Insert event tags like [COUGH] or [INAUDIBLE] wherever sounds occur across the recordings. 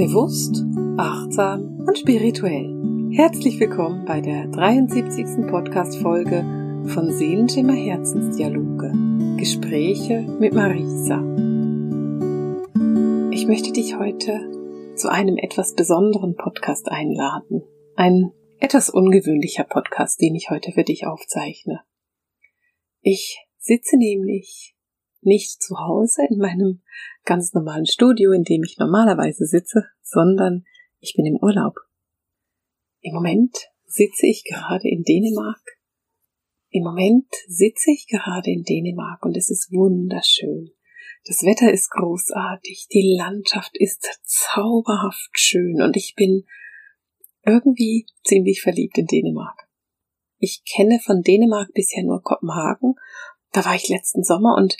Bewusst, achtsam und spirituell. Herzlich willkommen bei der 73. Podcast-Folge von Seelenschimmer Herzensdialoge. Gespräche mit Marisa. Ich möchte dich heute zu einem etwas besonderen Podcast einladen. Ein etwas ungewöhnlicher Podcast, den ich heute für dich aufzeichne. Ich sitze nämlich nicht zu Hause in meinem ganz normalen Studio, in dem ich normalerweise sitze, sondern ich bin im Urlaub. Im Moment sitze ich gerade in Dänemark. Im Moment sitze ich gerade in Dänemark und es ist wunderschön. Das Wetter ist großartig, die Landschaft ist zauberhaft schön und ich bin irgendwie ziemlich verliebt in Dänemark. Ich kenne von Dänemark bisher nur Kopenhagen. Da war ich letzten Sommer und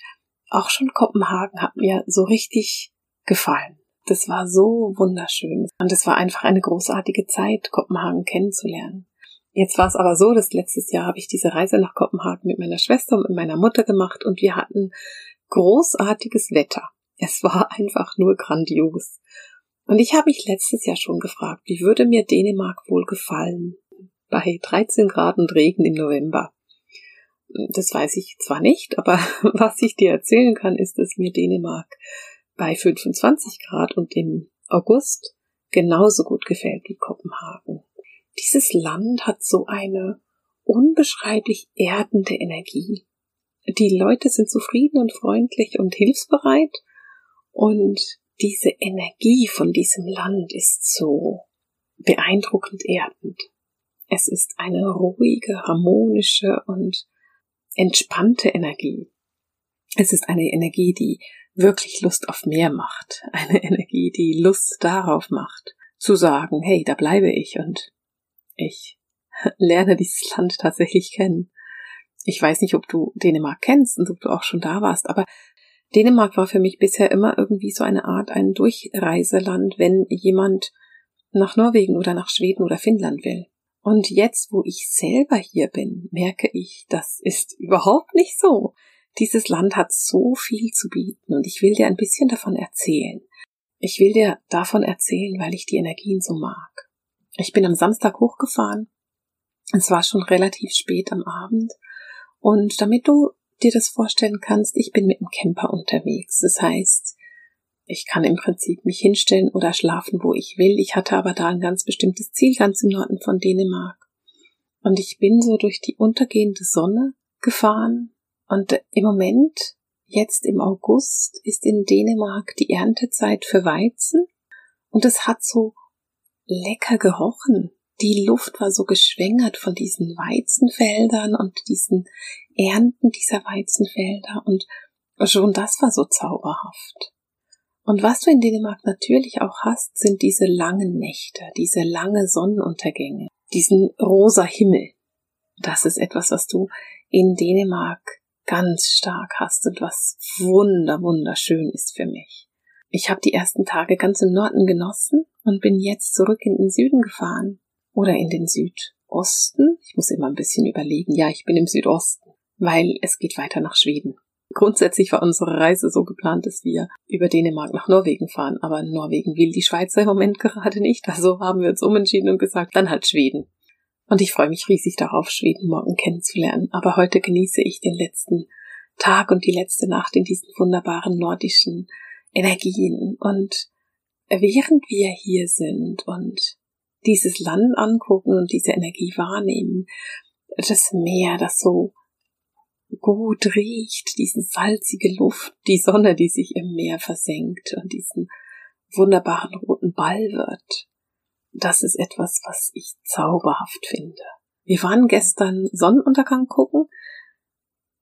auch schon Kopenhagen hat mir so richtig gefallen. Das war so wunderschön. Und es war einfach eine großartige Zeit, Kopenhagen kennenzulernen. Jetzt war es aber so, dass letztes Jahr habe ich diese Reise nach Kopenhagen mit meiner Schwester und mit meiner Mutter gemacht und wir hatten großartiges Wetter. Es war [LAUGHS] einfach nur grandios. Und ich habe mich letztes Jahr schon gefragt, wie würde mir Dänemark wohl gefallen? Bei 13 Grad und Regen im November. Das weiß ich zwar nicht, aber [LAUGHS] was ich dir erzählen kann, ist, dass mir Dänemark bei 25 Grad und im August genauso gut gefällt wie Kopenhagen. Dieses Land hat so eine unbeschreiblich erdende Energie. Die Leute sind zufrieden und freundlich und hilfsbereit und diese Energie von diesem Land ist so beeindruckend erdend. Es ist eine ruhige, harmonische und entspannte Energie. Es ist eine Energie, die wirklich Lust auf mehr macht. [LAUGHS] Eine Energie, die Lust darauf macht, zu sagen, hey, da bleibe ich und ich [LAUGHS] lerne dieses Land tatsächlich kennen. Ich weiß nicht, ob du Dänemark kennst und ob du auch schon da warst, aber Dänemark war für mich bisher immer irgendwie so eine Art ein Durchreiseland, wenn jemand nach Norwegen oder nach Schweden oder Finnland will. Und jetzt, wo ich selber hier bin, merke ich, das ist überhaupt nicht so. Dieses Land hat so viel zu bieten und ich will dir ein bisschen davon erzählen. Ich will dir davon erzählen, weil ich die Energien so mag. Ich bin am Samstag hochgefahren. Es war schon relativ spät am Abend. Und damit du dir das vorstellen kannst, ich bin mit dem Camper unterwegs. Das heißt, ich kann im Prinzip mich hinstellen oder schlafen, wo ich will. Ich hatte aber da ein ganz bestimmtes Ziel ganz im Norden von Dänemark. Und ich bin so durch die untergehende Sonne gefahren. Und im Moment, jetzt im August, ist in Dänemark die Erntezeit für Weizen. Und es hat so lecker gerochen. Die Luft war so geschwängert von diesen Weizenfeldern und diesen Ernten dieser Weizenfelder. Und schon das war so zauberhaft. Und was du in Dänemark natürlich auch hast, sind diese langen Nächte, diese lange Sonnenuntergänge, diesen rosa Himmel. Das ist etwas, was du in Dänemark ganz stark hast und was wunder, wunderschön ist für mich. Ich habe die ersten Tage ganz im Norden genossen und bin jetzt zurück in den Süden gefahren oder in den Südosten. Ich muss immer ein bisschen überlegen. Ja, ich bin im Südosten, weil es geht weiter nach Schweden. Grundsätzlich war unsere Reise so geplant, dass wir über Dänemark nach Norwegen fahren, aber Norwegen will die Schweizer im Moment [LAUGHS] gerade nicht, also haben wir uns umentschieden und gesagt, dann halt Schweden. Und ich freue mich riesig darauf, Schweden morgen kennenzulernen, aber heute genieße ich den letzten Tag und die letzte Nacht in diesen wunderbaren nordischen Energien. Und während wir hier sind und dieses Land angucken und diese Energie wahrnehmen, das Meer, das so gut riecht, diese salzige Luft, die Sonne, die sich im Meer versenkt und diesen wunderbaren roten Ball wird. Das ist etwas, was ich zauberhaft finde. Wir waren gestern Sonnenuntergang gucken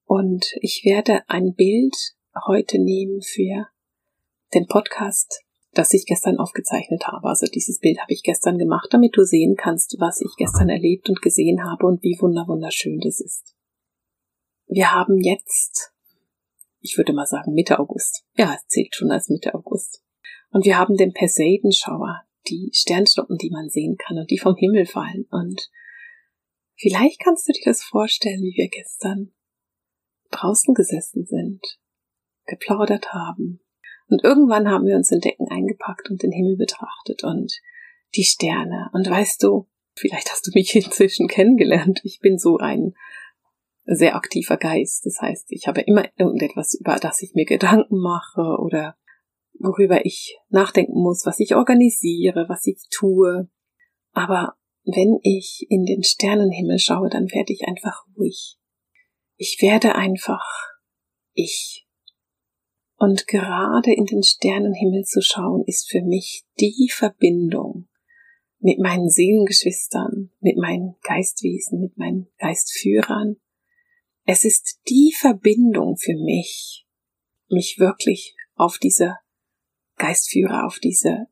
und ich werde ein Bild heute nehmen für den Podcast, das ich gestern aufgezeichnet habe. Also dieses Bild habe ich gestern gemacht, damit du sehen kannst, was ich gestern erlebt und gesehen habe und wie wunderschön das ist. Wir haben jetzt, ich würde mal sagen Mitte August. Ja, es zählt schon als Mitte August. Und wir haben den Poseidon-Schauer, die Sternschnuppen, die man sehen kann und die vom Himmel fallen. Und vielleicht kannst du dir das vorstellen, wie wir gestern draußen gesessen sind, geplaudert haben Und irgendwann haben wir uns in Decken eingepackt und den Himmel betrachtet und die Sterne. Und weißt du, vielleicht hast du mich [LAUGHS] inzwischen kennengelernt. Ich bin so ein sehr aktiver Geist. Das heißt, ich habe immer irgendetwas, über das ich mir Gedanken mache oder worüber ich nachdenken muss, was ich organisiere, was ich tue. Aber wenn ich in den Sternenhimmel schaue, dann werde ich einfach ruhig. Ich werde einfach ich. Und gerade in den Sternenhimmel zu schauen, ist für mich die Verbindung mit meinen Seelengeschwistern, mit meinen Geistwesen, mit meinen Geistführern. Es ist die Verbindung für mich, mich wirklich auf diese Geistführer, auf diese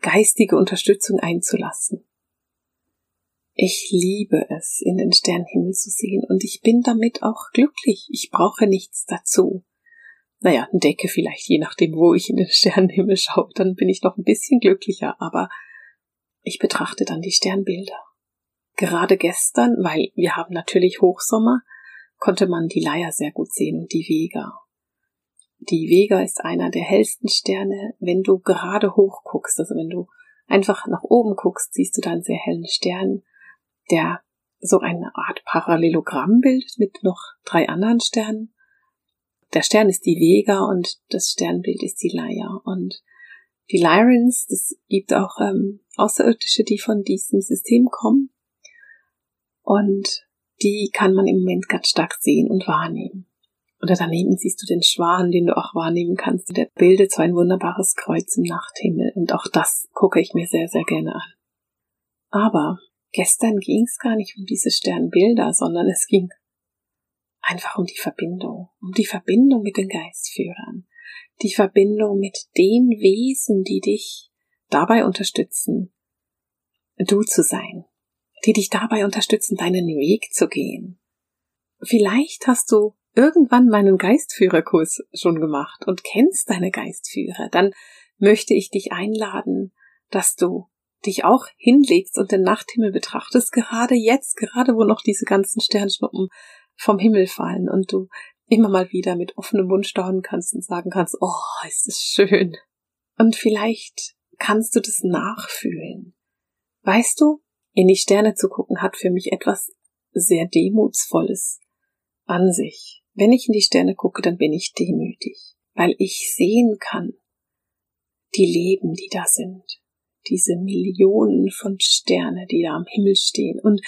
geistige Unterstützung einzulassen. Ich liebe es, in den Sternenhimmel zu sehen und ich bin damit auch glücklich. Ich brauche nichts dazu. Naja, eine Decke vielleicht, je nachdem, wo ich in den Sternenhimmel schaue, dann bin ich noch ein bisschen glücklicher, aber ich betrachte dann die Sternbilder. Gerade gestern, weil wir haben natürlich Hochsommer, konnte man die Leier sehr gut sehen und die Vega. Die Vega ist einer der hellsten Sterne, wenn du gerade hoch guckst, also wenn du einfach nach oben guckst, siehst du da einen sehr hellen Stern, der so eine Art Parallelogramm bildet mit noch drei anderen Sternen. Der Stern ist die Vega und das Sternbild ist die Leier. Und die Lyrans, das gibt auch ähm, Außerirdische, die von diesem System kommen. Und die kann man im Moment ganz stark sehen und wahrnehmen. Oder daneben siehst du den Schwan, den du auch wahrnehmen kannst. Der bildet so ein wunderbares Kreuz im Nachthimmel. Und auch das gucke ich mir sehr, sehr gerne an. Aber gestern ging es gar nicht um diese Sternbilder, sondern es ging einfach um die Verbindung, um die Verbindung mit den Geistführern, die Verbindung mit den Wesen, die dich dabei unterstützen, du zu sein, die dich dabei unterstützen, deinen Weg zu gehen. Vielleicht hast du irgendwann meinen Geistführerkurs schon gemacht und kennst deine Geistführer, dann möchte ich dich einladen, dass du dich auch hinlegst und den Nachthimmel betrachtest, gerade jetzt, gerade wo noch diese ganzen Sternschnuppen vom Himmel fallen und du immer mal wieder mit offenem Mund staunen kannst und sagen kannst, oh, ist es schön. Und vielleicht kannst du das nachfühlen. Weißt du, in die Sterne zu gucken hat für mich etwas sehr Demutsvolles an sich. Wenn ich in die Sterne gucke, dann bin ich demütig, weil ich sehen kann, die Leben, die da sind, diese Millionen von Sterne, die da am Himmel stehen. Und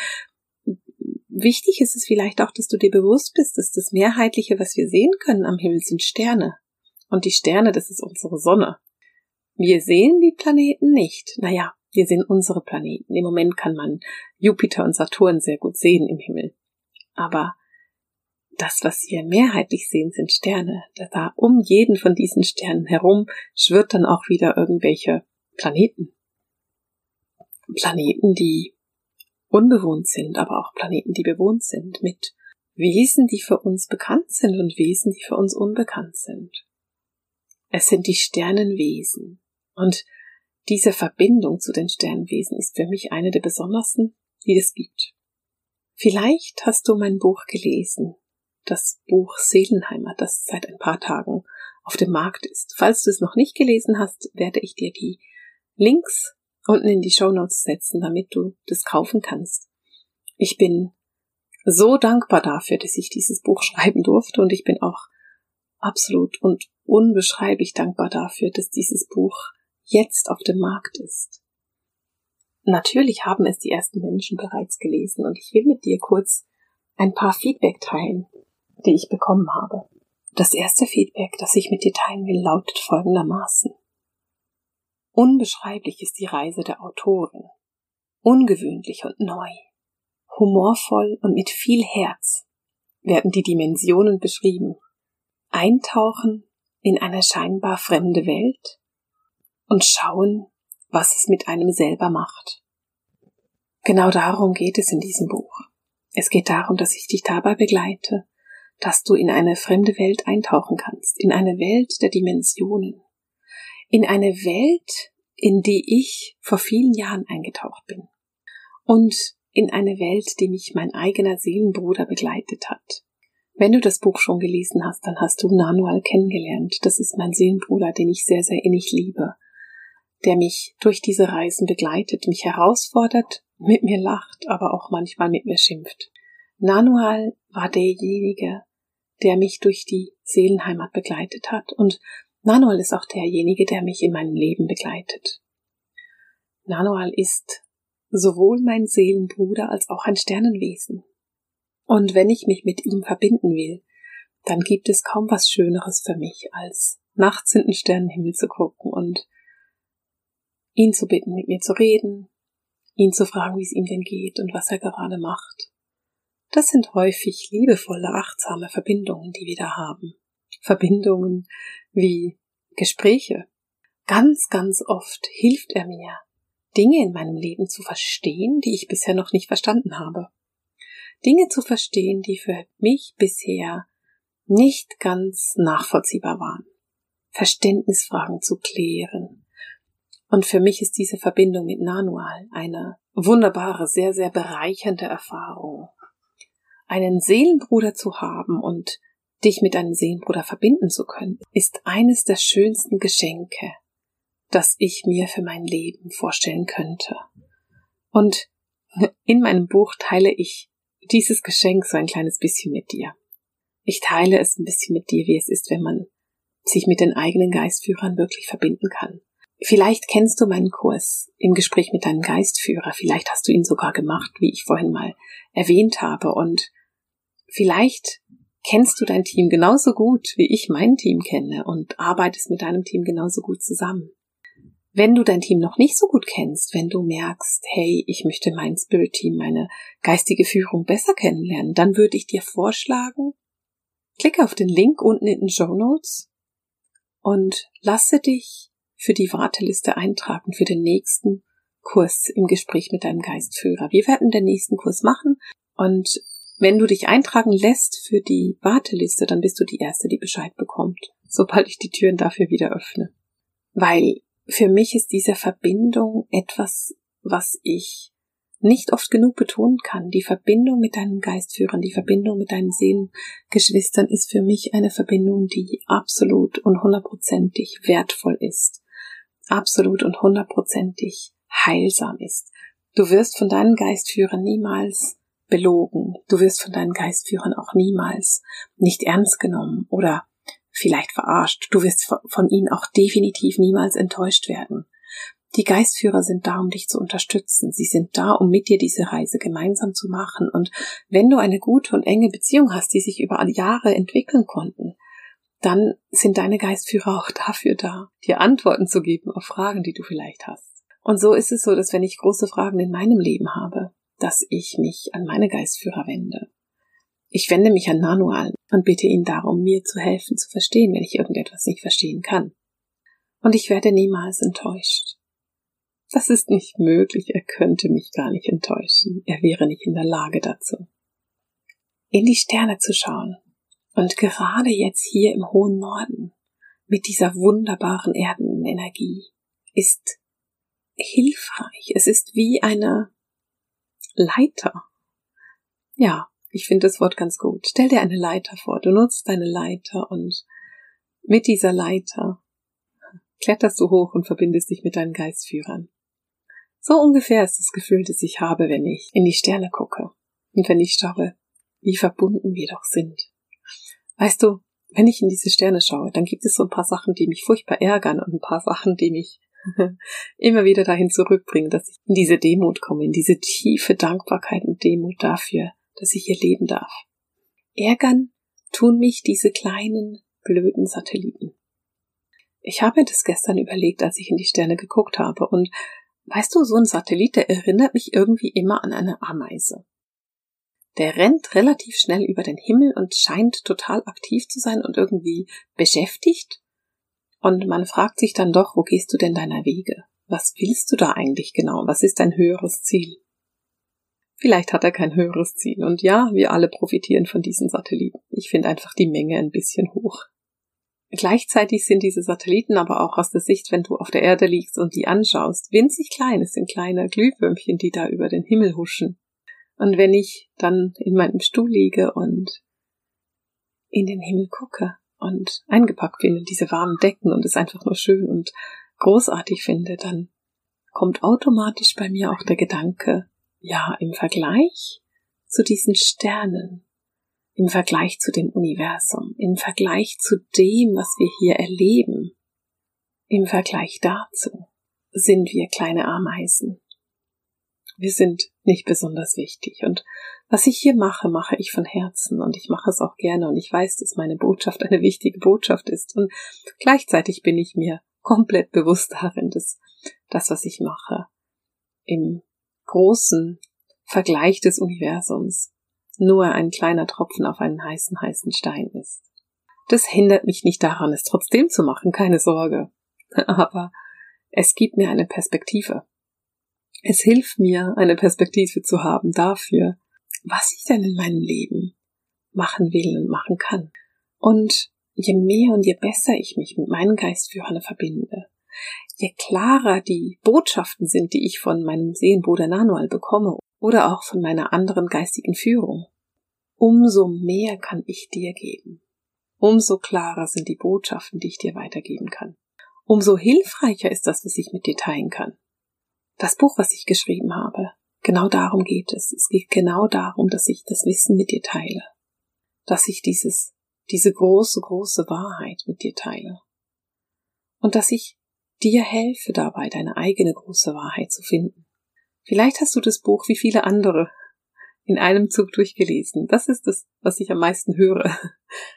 wichtig ist es vielleicht auch, dass du dir bewusst bist, dass das Mehrheitliche, was wir sehen können am Himmel, sind Sterne. Und die Sterne, das ist unsere Sonne. Wir sehen die Planeten nicht. Naja, wir sehen unsere Planeten. Im Moment kann man Jupiter und Saturn sehr gut sehen im Himmel. Aber das, was wir mehrheitlich sehen, sind Sterne. Da um jeden von diesen Sternen herum schwirrt dann auch wieder irgendwelche Planeten. Planeten, die unbewohnt sind, aber auch Planeten, die bewohnt sind, mit Wesen, die für uns bekannt sind und Wesen, die für uns unbekannt sind. Es sind die Sternenwesen. Und diese Verbindung zu den Sternenwesen ist für mich eine der besondersten, die es gibt. Vielleicht hast du mein Buch gelesen, das Buch Seelenheimat, das seit ein paar Tagen auf dem Markt ist. Falls du es noch nicht gelesen hast, werde ich dir die Links unten in die Show Notes setzen, damit du das kaufen kannst. Ich bin so dankbar dafür, dass ich dieses Buch schreiben durfte und ich bin auch absolut und unbeschreiblich dankbar dafür, dass dieses Buch jetzt auf dem Markt ist. Natürlich haben es die ersten Menschen bereits gelesen und ich will mit dir kurz ein paar Feedback teilen, die ich bekommen habe. Das erste Feedback, das ich mit dir teilen will, lautet folgendermaßen. Unbeschreiblich ist die Reise der Autorin. Ungewöhnlich und neu. Humorvoll und mit viel Herz werden die Dimensionen beschrieben. Eintauchen in eine scheinbar fremde Welt und schauen, was es mit einem selber macht. Genau darum geht es in diesem Buch. Es geht darum, dass ich dich dabei begleite, dass du in eine fremde Welt eintauchen kannst, in eine Welt der Dimensionen, in eine Welt, in die ich vor vielen Jahren eingetaucht bin und in eine Welt, die mich mein eigener Seelenbruder begleitet hat. Wenn du das Buch schon gelesen hast, dann hast du Nanual kennengelernt. Das ist mein Seelenbruder, den ich sehr, sehr innig liebe, der mich durch diese Reisen begleitet, mich herausfordert, mit mir lacht, aber auch manchmal mit mir schimpft. Nanual war derjenige, der mich durch die Seelenheimat begleitet hat und Nanual ist auch derjenige, der mich in meinem Leben begleitet. Nanual ist sowohl mein Seelenbruder als auch ein Sternenwesen. Und wenn ich mich mit ihm verbinden will, dann gibt es kaum was Schöneres für mich, als nachts in den Sternenhimmel zu gucken und ihn zu bitten, mit mir zu reden, ihn zu fragen, wie es ihm denn geht und was er gerade macht. Das sind häufig liebevolle, achtsame Verbindungen, die wir da haben. Verbindungen wie Gespräche. Ganz, ganz oft hilft er mir, Dinge in meinem Leben zu verstehen, die ich bisher noch nicht verstanden habe. Dinge zu verstehen, die für mich bisher nicht ganz nachvollziehbar waren. Verständnisfragen zu klären. Und für mich ist diese Verbindung mit Nanual eine wunderbare, sehr, sehr bereichernde Erfahrung. Einen Seelenbruder zu haben und dich mit einem Seelenbruder verbinden zu können, ist eines der schönsten Geschenke, das ich mir für mein Leben vorstellen könnte. Und in meinem Buch teile ich dieses Geschenk so ein kleines bisschen mit dir. Ich teile es ein bisschen mit dir, wie es ist, wenn man sich mit den eigenen Geistführern wirklich verbinden kann. Vielleicht kennst du meinen Kurs im Gespräch mit deinem Geistführer, vielleicht hast du ihn sogar gemacht, wie ich vorhin mal erwähnt habe, und vielleicht kennst du dein Team genauso gut, wie ich mein Team kenne und arbeitest mit deinem Team genauso gut zusammen. Wenn du dein Team noch nicht so gut kennst, wenn du merkst, hey, ich möchte mein Spirit Team, meine geistige Führung besser kennenlernen, dann würde ich dir vorschlagen, klicke auf den Link unten in den Show Notes und lasse dich für die Warteliste eintragen für den nächsten Kurs im Gespräch mit deinem Geistführer. Wir werden den nächsten Kurs machen und wenn du dich eintragen lässt für die Warteliste, dann bist du die Erste, die Bescheid bekommt, sobald ich die Türen dafür wieder öffne. Weil für mich ist diese Verbindung etwas, was ich nicht oft genug betonen kann. Die Verbindung mit deinen Geistführern, die Verbindung mit deinen Seelengeschwistern ist für mich eine Verbindung, die absolut und hundertprozentig wertvoll ist. Absolut und hundertprozentig heilsam ist. Du wirst von deinen Geistführern niemals belogen. Du wirst von deinen Geistführern auch niemals nicht ernst genommen oder vielleicht verarscht. Du wirst von ihnen auch definitiv niemals enttäuscht werden. Die Geistführer sind da, um dich zu unterstützen. Sie sind da, um mit dir diese Reise gemeinsam zu machen. Und wenn du eine gute und enge Beziehung hast, die sich über Jahre entwickeln konnten, dann sind deine Geistführer auch dafür da, dir Antworten zu geben auf Fragen, die du vielleicht hast. Und so ist es so, dass wenn ich große Fragen in meinem Leben habe, dass ich mich an meine Geistführer wende. Ich wende mich an Nanual und bitte ihn darum, mir zu helfen, zu verstehen, wenn ich irgendetwas nicht verstehen kann. Und ich werde niemals enttäuscht. Das ist nicht möglich, er könnte mich gar nicht enttäuschen, er wäre nicht in der Lage dazu. In die Sterne zu schauen und gerade jetzt hier im hohen Norden mit dieser wunderbaren Erdenenergie ist hilfreich. Es ist wie eine Leiter. Ja, ich finde das Wort ganz gut. Stell dir eine Leiter vor. Du nutzt deine Leiter und mit dieser Leiter kletterst du hoch und verbindest dich mit deinen Geistführern. So ungefähr ist das Gefühl, das ich habe, wenn ich in die Sterne gucke und wenn ich schaue, wie verbunden wir doch sind. Weißt du, wenn ich in diese Sterne schaue, dann gibt es so ein paar Sachen, die mich furchtbar ärgern und ein paar Sachen, die mich [LAUGHS] immer wieder dahin zurückbringen, dass ich in diese Demut komme, in diese tiefe Dankbarkeit und Demut dafür, dass ich hier leben darf. Ärgern tun mich diese kleinen, blöden Satelliten. Ich habe das gestern überlegt, als ich in die Sterne geguckt habe, und weißt du, so ein Satellit, der erinnert mich irgendwie immer an eine Ameise. Der rennt relativ schnell über den Himmel und scheint total aktiv zu sein und irgendwie beschäftigt. Und man fragt sich dann doch, wo gehst du denn deiner Wege? Was willst du da eigentlich genau? Was ist dein höheres Ziel? Vielleicht hat er kein höheres Ziel. Und ja, wir alle profitieren von diesen Satelliten. Ich finde einfach die Menge ein bisschen hoch. Gleichzeitig sind diese Satelliten aber auch aus der Sicht, wenn du auf der Erde liegst und die anschaust, winzig klein. Es sind kleine Glühwürmchen, die da über den Himmel huschen. Und wenn ich dann in meinem Stuhl liege und in den Himmel gucke und eingepackt bin in diese warmen Decken und es einfach nur schön und großartig finde, dann kommt automatisch bei mir auch der Gedanke, ja, im Vergleich zu diesen Sternen, im Vergleich zu dem Universum, im Vergleich zu dem, was wir hier erleben, im Vergleich dazu sind wir kleine Ameisen. Wir sind nicht besonders wichtig. Und was ich hier mache, mache ich von Herzen und ich mache es auch gerne und ich weiß, dass meine Botschaft eine wichtige Botschaft ist und gleichzeitig bin ich mir komplett bewusst darin, dass das, was ich mache, im großen Vergleich des Universums nur ein kleiner Tropfen auf einen heißen, heißen Stein ist. Das hindert mich nicht daran, es trotzdem zu machen, keine Sorge. [LAUGHS] Aber es gibt mir eine Perspektive. Es hilft mir, eine Perspektive zu haben dafür, was ich denn in meinem Leben machen will und machen kann. Und je mehr und je besser ich mich mit meinen Geistführern verbinde, je klarer die Botschaften sind, die ich von meinem Seelenbruder Nanual bekomme oder auch von meiner anderen geistigen Führung, umso mehr kann ich dir geben. Umso klarer sind die Botschaften, die ich dir weitergeben kann. Umso hilfreicher ist das, was ich mit dir teilen kann. Das Buch, was ich geschrieben habe, genau darum geht es. Es geht genau darum, dass ich das Wissen mit dir teile. Dass ich dieses, diese große, große Wahrheit mit dir teile. Und dass ich dir helfe dabei, deine eigene große Wahrheit zu finden. Vielleicht hast du das Buch wie viele andere in einem Zug durchgelesen. Das ist das, was ich am meisten höre. [LAUGHS]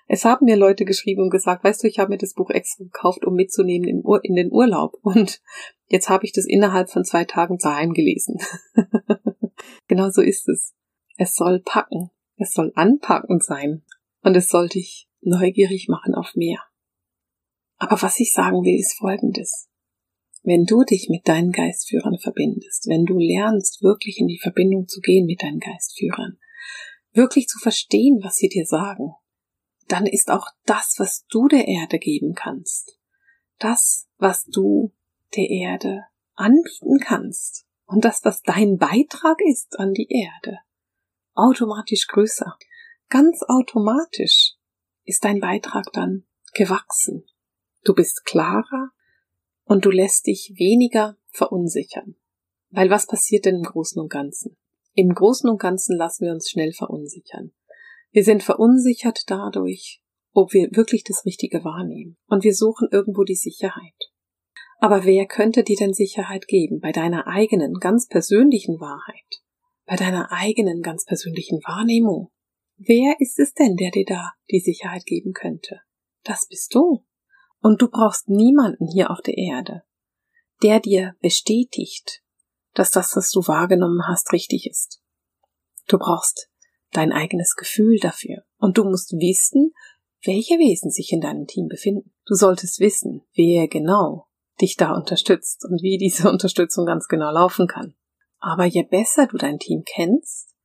Es haben mir Leute geschrieben und gesagt, weißt du, ich habe mir das Buch extra gekauft, um mitzunehmen in, den Urlaub. [LAUGHS] Und jetzt habe ich das innerhalb von zwei Tagen daheim gelesen. [LAUGHS] genau so ist es. Es soll packen. Es soll anpackend sein. Und es soll dich neugierig machen auf mehr. Aber was ich sagen will, ist Folgendes. Wenn du dich mit deinen Geistführern verbindest, wenn du lernst, wirklich in die Verbindung zu gehen mit deinen Geistführern, wirklich zu verstehen, was sie dir sagen, dann ist auch das, was du der Erde geben kannst, das, was du der Erde anbieten kannst und das, was dein Beitrag ist an die Erde, automatisch größer. Ganz automatisch ist dein Beitrag dann gewachsen. Du bist klarer, und du lässt dich weniger verunsichern. Weil was passiert denn im Großen und Ganzen? Im Großen und Ganzen lassen wir uns schnell verunsichern. Wir sind verunsichert dadurch, ob wir wirklich das Richtige wahrnehmen. Und wir suchen irgendwo die Sicherheit. Aber wer könnte dir denn Sicherheit geben bei deiner eigenen, ganz persönlichen Wahrheit? Bei deiner eigenen, ganz persönlichen Wahrnehmung? Wer ist es denn, der dir da die Sicherheit geben könnte? Das bist du. Und du brauchst niemanden hier auf der Erde, der dir bestätigt, dass das, was du wahrgenommen hast, richtig ist. Du brauchst dein eigenes Gefühl dafür. Und du musst wissen, welche Wesen sich in deinem Team befinden. Du solltest wissen, wer genau dich da unterstützt und wie diese [LAUGHS] Unterstützung ganz genau laufen kann. Aber je besser du dein Team kennst,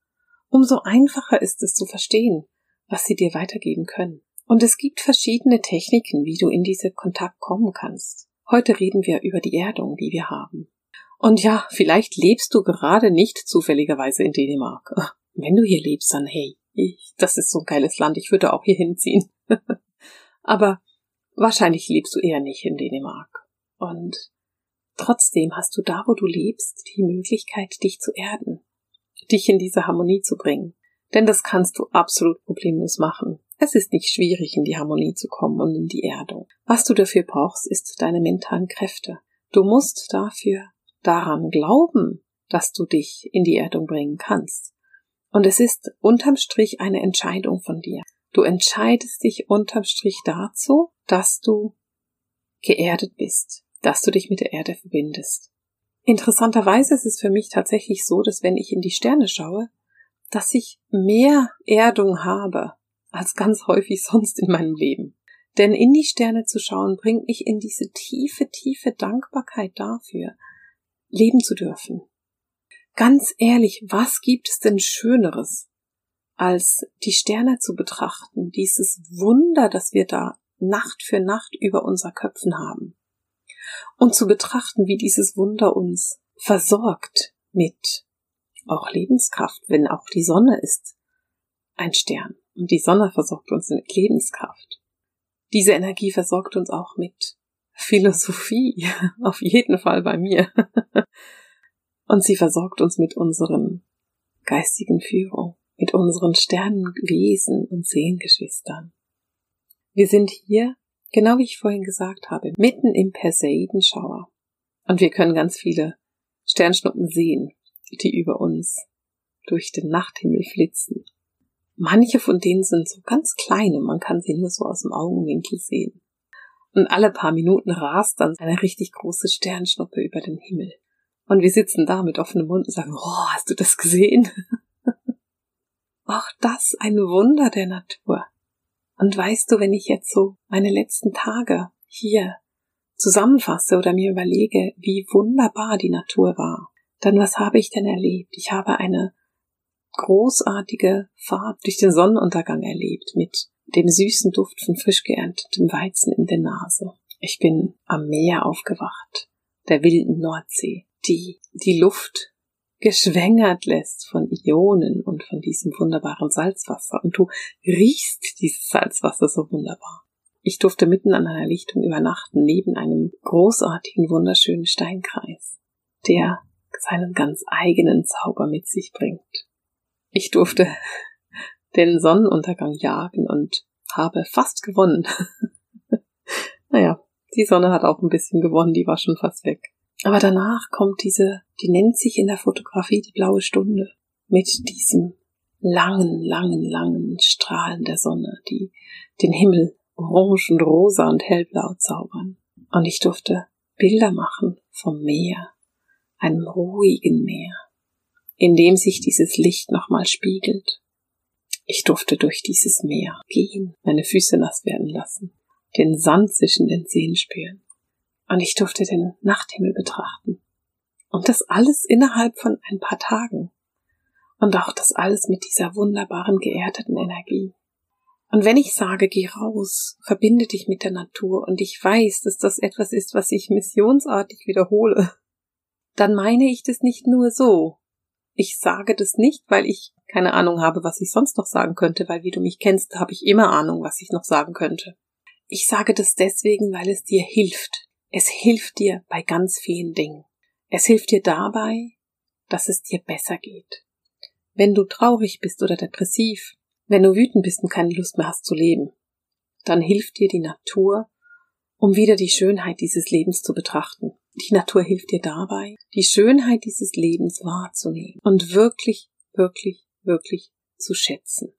umso einfacher ist es zu verstehen, was sie dir weitergeben können. Und es gibt verschiedene Techniken, wie du in diese Kontakt kommen kannst. Heute reden wir über die Erdung, die wir haben. Und ja, vielleicht lebst du gerade nicht zufälligerweise in Dänemark. [LAUGHS] Wenn du hier lebst, dann hey, ich, das ist so ein geiles Land, ich würde auch hier hinziehen. [LAUGHS] Aber wahrscheinlich lebst du eher nicht in Dänemark. Und trotzdem hast du da, wo du lebst, die Möglichkeit, dich zu erden, dich in diese Harmonie zu bringen. Denn das kannst du absolut problemlos machen. Es ist nicht schwierig, in die Harmonie zu kommen und in die Erdung. Was du dafür brauchst, ist deine mentalen Kräfte. Du musst dafür daran glauben, dass du dich in die Erdung bringen kannst. Und es ist unterm Strich eine Entscheidung von dir. Du entscheidest dich unterm Strich dazu, dass du geerdet bist, dass du dich mit der Erde verbindest. Interessanterweise ist es für mich tatsächlich so, dass wenn ich in die Sterne schaue, dass ich mehr Erdung habe als ganz häufig sonst in meinem Leben. Denn in die Sterne zu schauen, bringt mich in diese tiefe, tiefe Dankbarkeit dafür, leben zu dürfen. Ganz ehrlich, was gibt es denn Schöneres, als die Sterne zu betrachten, dieses Wunder, das wir da Nacht für Nacht über unser Köpfen haben. Und zu betrachten, wie dieses Wunder uns versorgt mit auch Lebenskraft, wenn auch die Sonne ist ein Stern. Und die Sonne versorgt uns mit Lebenskraft. Diese Energie versorgt uns auch mit Philosophie, [LAUGHS] auf jeden Fall bei mir. [LAUGHS] Und sie versorgt uns mit unseren geistigen Führung, mit unseren Sternenwesen und Seelengeschwistern. Wir sind hier, genau wie ich vorhin gesagt habe, mitten im Perseidenschauer. Und wir können ganz viele Sternschnuppen sehen, die über uns durch den Nachthimmel flitzen. Manche von denen sind so ganz klein und man kann sie nur so aus dem Augenwinkel sehen. Und alle paar Minuten rast dann eine richtig große Sternschnuppe über den Himmel. Und wir sitzen da mit offenem Mund und sagen, oh, hast du das gesehen? [LAUGHS] Auch das ein Wunder der Natur. Und weißt du, wenn ich jetzt so meine letzten Tage hier zusammenfasse oder mir überlege, wie wunderbar die Natur war, dann was habe ich denn erlebt? Ich habe eine großartige Fahrt durch den Sonnenuntergang erlebt mit dem süßen Duft von frisch geerntetem Weizen in der Nase. Ich bin am Meer aufgewacht, der wilden Nordsee, die die Luft geschwängert lässt von Ionen und von diesem wunderbaren Salzwasser. Und du riechst dieses Salzwasser so wunderbar. Ich durfte mitten an einer Lichtung übernachten, neben einem großartigen, wunderschönen Steinkreis, der seinen ganz eigenen Zauber mit sich bringt. Ich durfte den Sonnenuntergang jagen und habe fast gewonnen. [LAUGHS] naja, die Sonne hat auch ein bisschen gewonnen, die war schon fast weg. Aber danach kommt diese, die nennt sich in der Fotografie die blaue Stunde, mit diesem langen, langen, langen Strahlen der Sonne, die den Himmel orange und rosa und hellblau zaubern. Und ich durfte Bilder machen vom Meer, einem ruhigen Meer, in dem sich dieses Licht nochmal spiegelt. Ich durfte durch dieses Meer gehen, meine Füße nass werden lassen, den Sand zwischen den Zehen spüren und ich durfte den Nachthimmel betrachten. Und das alles innerhalb von ein paar Tagen. Und auch das alles mit dieser wunderbaren geerdeten Energie. Und wenn ich sage, geh raus, verbinde dich mit der Natur und ich weiß, dass das etwas ist, was ich missionsartig wiederhole, dann meine ich das nicht nur so. Ich sage das nicht, weil ich keine Ahnung habe, was ich sonst noch sagen könnte, weil wie du mich kennst, habe ich immer Ahnung, was ich noch sagen könnte. Ich sage das deswegen, weil es dir hilft, es hilft dir bei ganz vielen Dingen. Es hilft dir dabei, dass es dir besser geht. Wenn du traurig bist oder depressiv, wenn du wütend bist und keine Lust mehr hast zu leben, dann hilft dir die Natur, um wieder die Schönheit dieses Lebens zu betrachten. Die Natur hilft dir dabei, die Schönheit dieses Lebens wahrzunehmen und wirklich, wirklich, wirklich zu schätzen.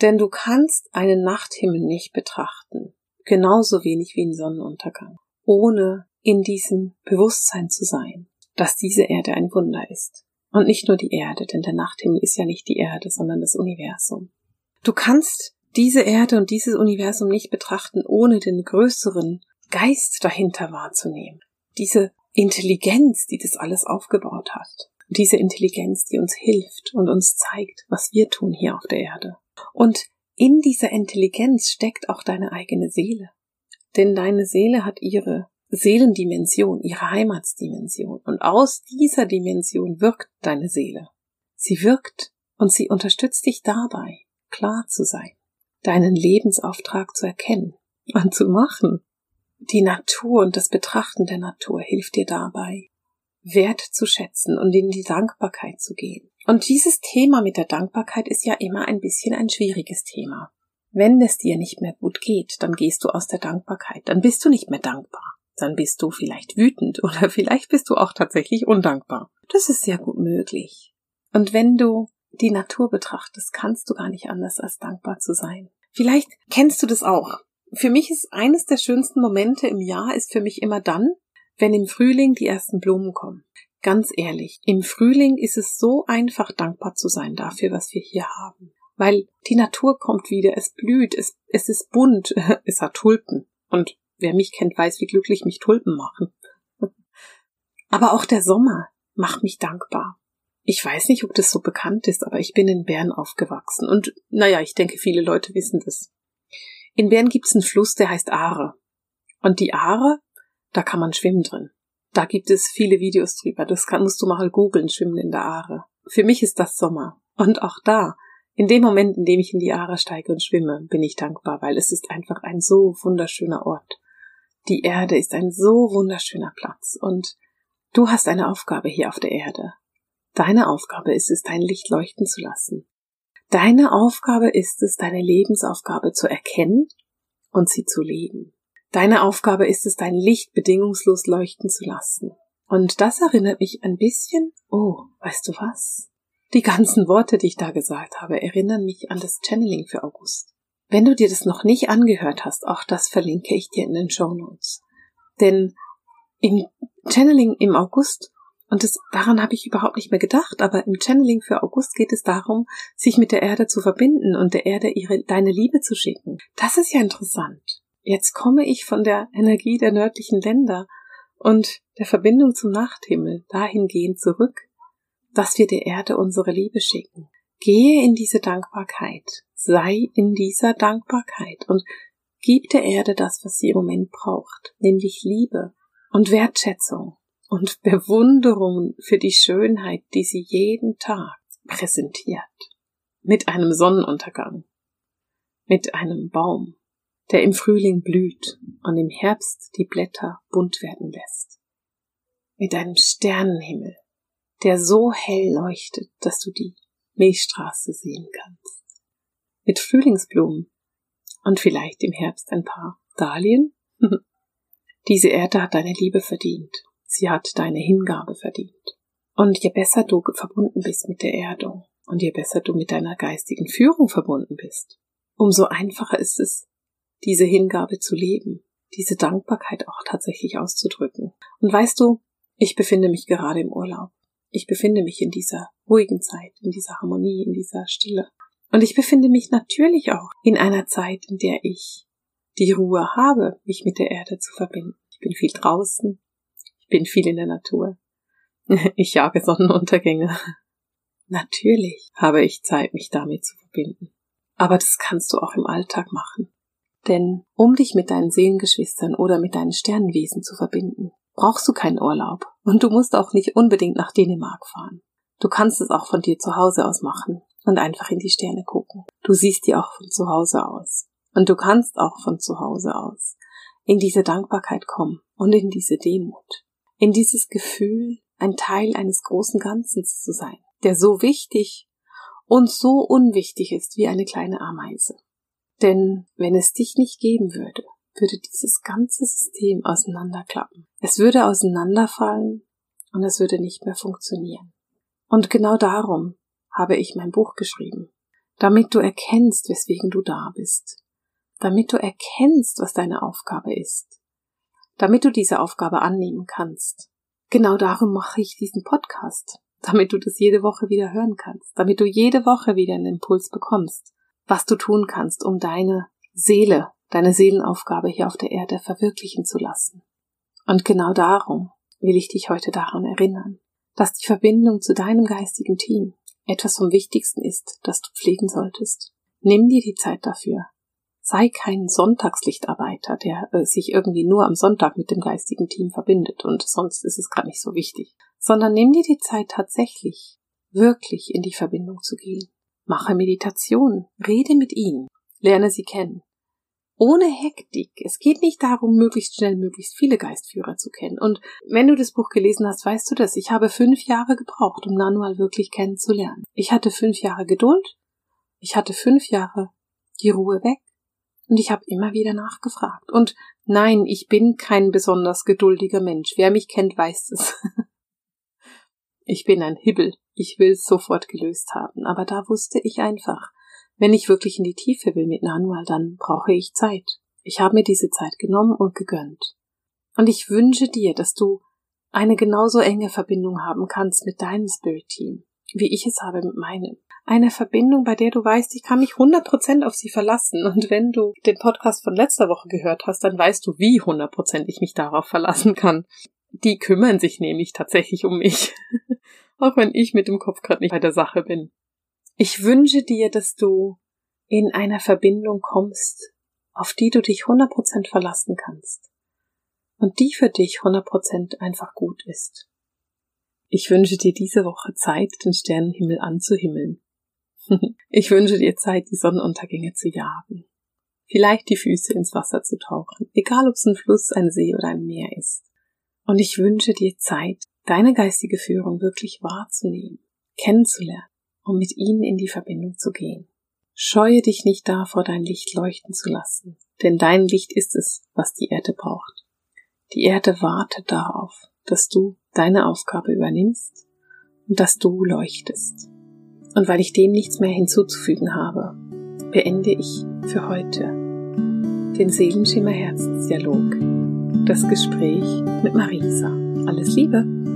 Denn du kannst einen Nachthimmel nicht betrachten, genauso wenig wie einen Sonnenuntergang ohne in diesem Bewusstsein zu sein, dass diese Erde ein Wunder ist. Und nicht nur die Erde, denn der Nachthimmel ist ja nicht die Erde, sondern das Universum. Du kannst diese Erde und dieses Universum nicht betrachten, ohne den größeren Geist dahinter wahrzunehmen. Diese Intelligenz, die das alles aufgebaut hat. Diese Intelligenz, die uns hilft und uns zeigt, was wir tun hier auf der Erde. Und in dieser Intelligenz steckt auch deine eigene Seele. Denn deine Seele hat ihre Seelendimension, ihre Heimatsdimension. Und aus dieser Dimension wirkt deine Seele. Sie wirkt und sie unterstützt dich dabei, klar zu sein, deinen Lebensauftrag zu erkennen und zu machen. Die Natur und das Betrachten der Natur hilft dir dabei, Wert zu schätzen und in die Dankbarkeit zu gehen. Und dieses Thema mit der Dankbarkeit ist ja immer ein bisschen ein schwieriges Thema. Wenn es dir nicht mehr gut geht, dann gehst du aus der Dankbarkeit, dann bist du nicht mehr dankbar. Dann bist du vielleicht wütend [LAUGHS] oder vielleicht bist du auch tatsächlich undankbar. Das ist sehr gut möglich. Und wenn du die Natur betrachtest, kannst du gar nicht anders als dankbar zu sein. Vielleicht kennst du das auch. Für mich ist eines der schönsten Momente im Jahr ist für mich immer dann, wenn im Frühling die ersten Blumen kommen. Ganz ehrlich, im Frühling ist es so einfach dankbar zu sein dafür, was wir hier haben weil die Natur kommt wieder, es blüht, es, es ist bunt, [LAUGHS] es hat Tulpen. Und wer mich kennt, weiß, wie glücklich mich Tulpen machen. [LAUGHS] Aber auch der Sommer macht mich dankbar. Ich weiß nicht, ob das so bekannt ist, aber ich bin in Bern aufgewachsen. Und naja, ich denke, viele Leute wissen das. In Bern gibt's einen Fluss, der heißt Aare. Und die Aare, da kann man schwimmen drin. Da gibt es viele Videos drüber. Das kann, musst du mal googeln, schwimmen in der Aare. Für mich ist das Sommer. Und auch da In dem Moment, in dem ich in die Aare steige und schwimme, bin ich dankbar, weil es ist einfach ein so wunderschöner Ort. Die Erde ist ein so wunderschöner Platz und du hast eine Aufgabe hier auf der Erde. Deine Aufgabe ist es, dein Licht leuchten zu lassen. Deine Aufgabe ist es, deine Lebensaufgabe zu erkennen und sie zu leben. Deine Aufgabe ist es, dein Licht bedingungslos leuchten zu lassen. Und das erinnert mich ein bisschen, oh, weißt du was? Die ganzen Worte, die ich da gesagt habe, erinnern mich an das Channeling für August. Wenn du dir das noch nicht angehört hast, auch das verlinke ich dir in den Show Notes. Denn im Channeling im August und das, daran habe ich überhaupt nicht mehr gedacht, aber im Channeling für August geht es darum, sich mit der Erde zu verbinden und der Erde ihre, deine Liebe zu schicken. Das ist ja interessant. Jetzt komme ich von der Energie der nördlichen Länder und der Verbindung zum Nachthimmel dahingehend zurück, dass wir der Erde unsere Liebe schicken. Gehe in diese Dankbarkeit, sei in dieser Dankbarkeit und gib der Erde das, was sie im Moment braucht, nämlich Liebe und Wertschätzung und Bewunderung für die Schönheit, die sie jeden Tag präsentiert. Mit einem Sonnenuntergang, mit einem Baum, der im Frühling blüht und im Herbst die Blätter bunt werden lässt, mit einem Sternenhimmel, der so hell leuchtet, dass du die Milchstraße sehen kannst, mit Frühlingsblumen und vielleicht im Herbst ein paar Dahlien. [LAUGHS] Diese Erde hat deine Liebe verdient Sie hat deine Hingabe verdient. Und je besser du verbunden bist mit der Erdung und je besser du mit deiner geistigen Führung verbunden bist, umso einfacher ist es, diese Hingabe zu leben, diese Dankbarkeit auch tatsächlich auszudrücken. Und weißt du, ich befinde mich gerade im Urlaub. Ich befinde mich in dieser ruhigen Zeit, in dieser Harmonie, in dieser Stille. Und ich befinde mich natürlich auch in einer Zeit, in der ich die Ruhe habe, mich mit der Erde zu verbinden. Ich bin viel draußen, bin viel in der Natur. [LAUGHS] Ich jage Sonnenuntergänge. [LAUGHS] Natürlich habe ich Zeit, mich damit zu verbinden. Aber das kannst du auch im Alltag machen. Denn um dich mit deinen Seelengeschwistern oder mit deinen Sternenwesen zu verbinden, brauchst du keinen Urlaub. Und du musst auch nicht unbedingt nach Dänemark fahren. Du kannst es auch von dir zu Hause aus machen und einfach in die Sterne gucken. Du siehst die auch von zu Hause aus. Und du kannst auch von zu Hause aus in diese Dankbarkeit kommen und in diese Demut in dieses Gefühl, ein Teil eines großen Ganzens zu sein, der so wichtig und so unwichtig ist wie eine kleine Ameise. Denn wenn es dich nicht geben würde, würde dieses ganze System auseinanderklappen. Es würde auseinanderfallen und es würde nicht mehr funktionieren. Und genau darum habe ich mein Buch geschrieben, damit du erkennst, weswegen du da bist, damit du erkennst, was deine Aufgabe ist, damit du diese Aufgabe annehmen kannst. Genau darum mache ich diesen Podcast, damit du das jede Woche wieder hören kannst, damit du jede Woche wieder einen Impuls bekommst, was du tun kannst, um deine Seele, deine Seelenaufgabe hier auf der Erde verwirklichen zu lassen. Und genau darum will ich dich heute daran erinnern, dass die Verbindung zu deinem geistigen Team etwas vom Wichtigsten ist, das du pflegen solltest. Nimm dir die Zeit dafür, sei kein Sonntagslichtarbeiter, der äh, sich irgendwie nur am Sonntag mit dem geistigen Team verbindet und sonst ist es gar nicht so wichtig, sondern nimm dir die Zeit tatsächlich, wirklich in die Verbindung zu gehen. Mache Meditation, rede mit ihnen, lerne sie kennen. Ohne Hektik. Es geht nicht darum, möglichst schnell möglichst viele Geistführer zu kennen. Und wenn du das Buch gelesen hast, weißt du das. Ich habe fünf Jahre gebraucht, um Nanual wirklich kennenzulernen. Ich hatte fünf Jahre Geduld. Ich hatte fünf Jahre die Ruhe weg. Und ich habe immer wieder nachgefragt. Und nein, ich bin kein besonders geduldiger Mensch. Wer mich kennt, weiß es. [LAUGHS] ich bin ein Hibbel. Ich will es sofort gelöst haben. Aber da wusste ich einfach, wenn ich wirklich in die Tiefe will mit Nanual, dann brauche ich Zeit. Ich habe mir diese Zeit genommen und gegönnt. Und ich wünsche dir, dass du eine genauso enge Verbindung haben kannst mit deinem Spirit Team, wie ich es habe mit meinem eine Verbindung, bei der du weißt, ich kann mich 100% auf sie verlassen. Und wenn du den Podcast von letzter Woche gehört hast, dann weißt du, wie 100% ich mich darauf verlassen kann. Die kümmern sich nämlich tatsächlich um mich. [LAUGHS] Auch wenn ich mit dem Kopf gerade nicht bei der Sache bin. Ich wünsche dir, dass du in einer Verbindung kommst, auf die du dich 100% verlassen kannst. Und die für dich 100% einfach gut ist. Ich wünsche dir diese Woche Zeit, den Sternenhimmel anzuhimmeln [LAUGHS] Ich wünsche dir Zeit, die Sonnenuntergänge zu jagen. Vielleicht die Füße ins Wasser zu tauchen, egal ob es ein Fluss, ein See oder ein Meer ist. Und ich wünsche dir Zeit, deine geistige Führung wirklich wahrzunehmen, kennenzulernen und mit ihnen in die Verbindung zu gehen. Scheue dich nicht davor, dein Licht leuchten zu lassen, denn dein Licht ist es, was die Erde braucht. Die Erde wartet darauf, dass du deine Aufgabe übernimmst und dass du leuchtest. Und weil ich dem nichts mehr hinzuzufügen habe, beende ich für heute den Seelenschimmer Herzensdialog, das Gespräch mit Marisa. Alles Liebe!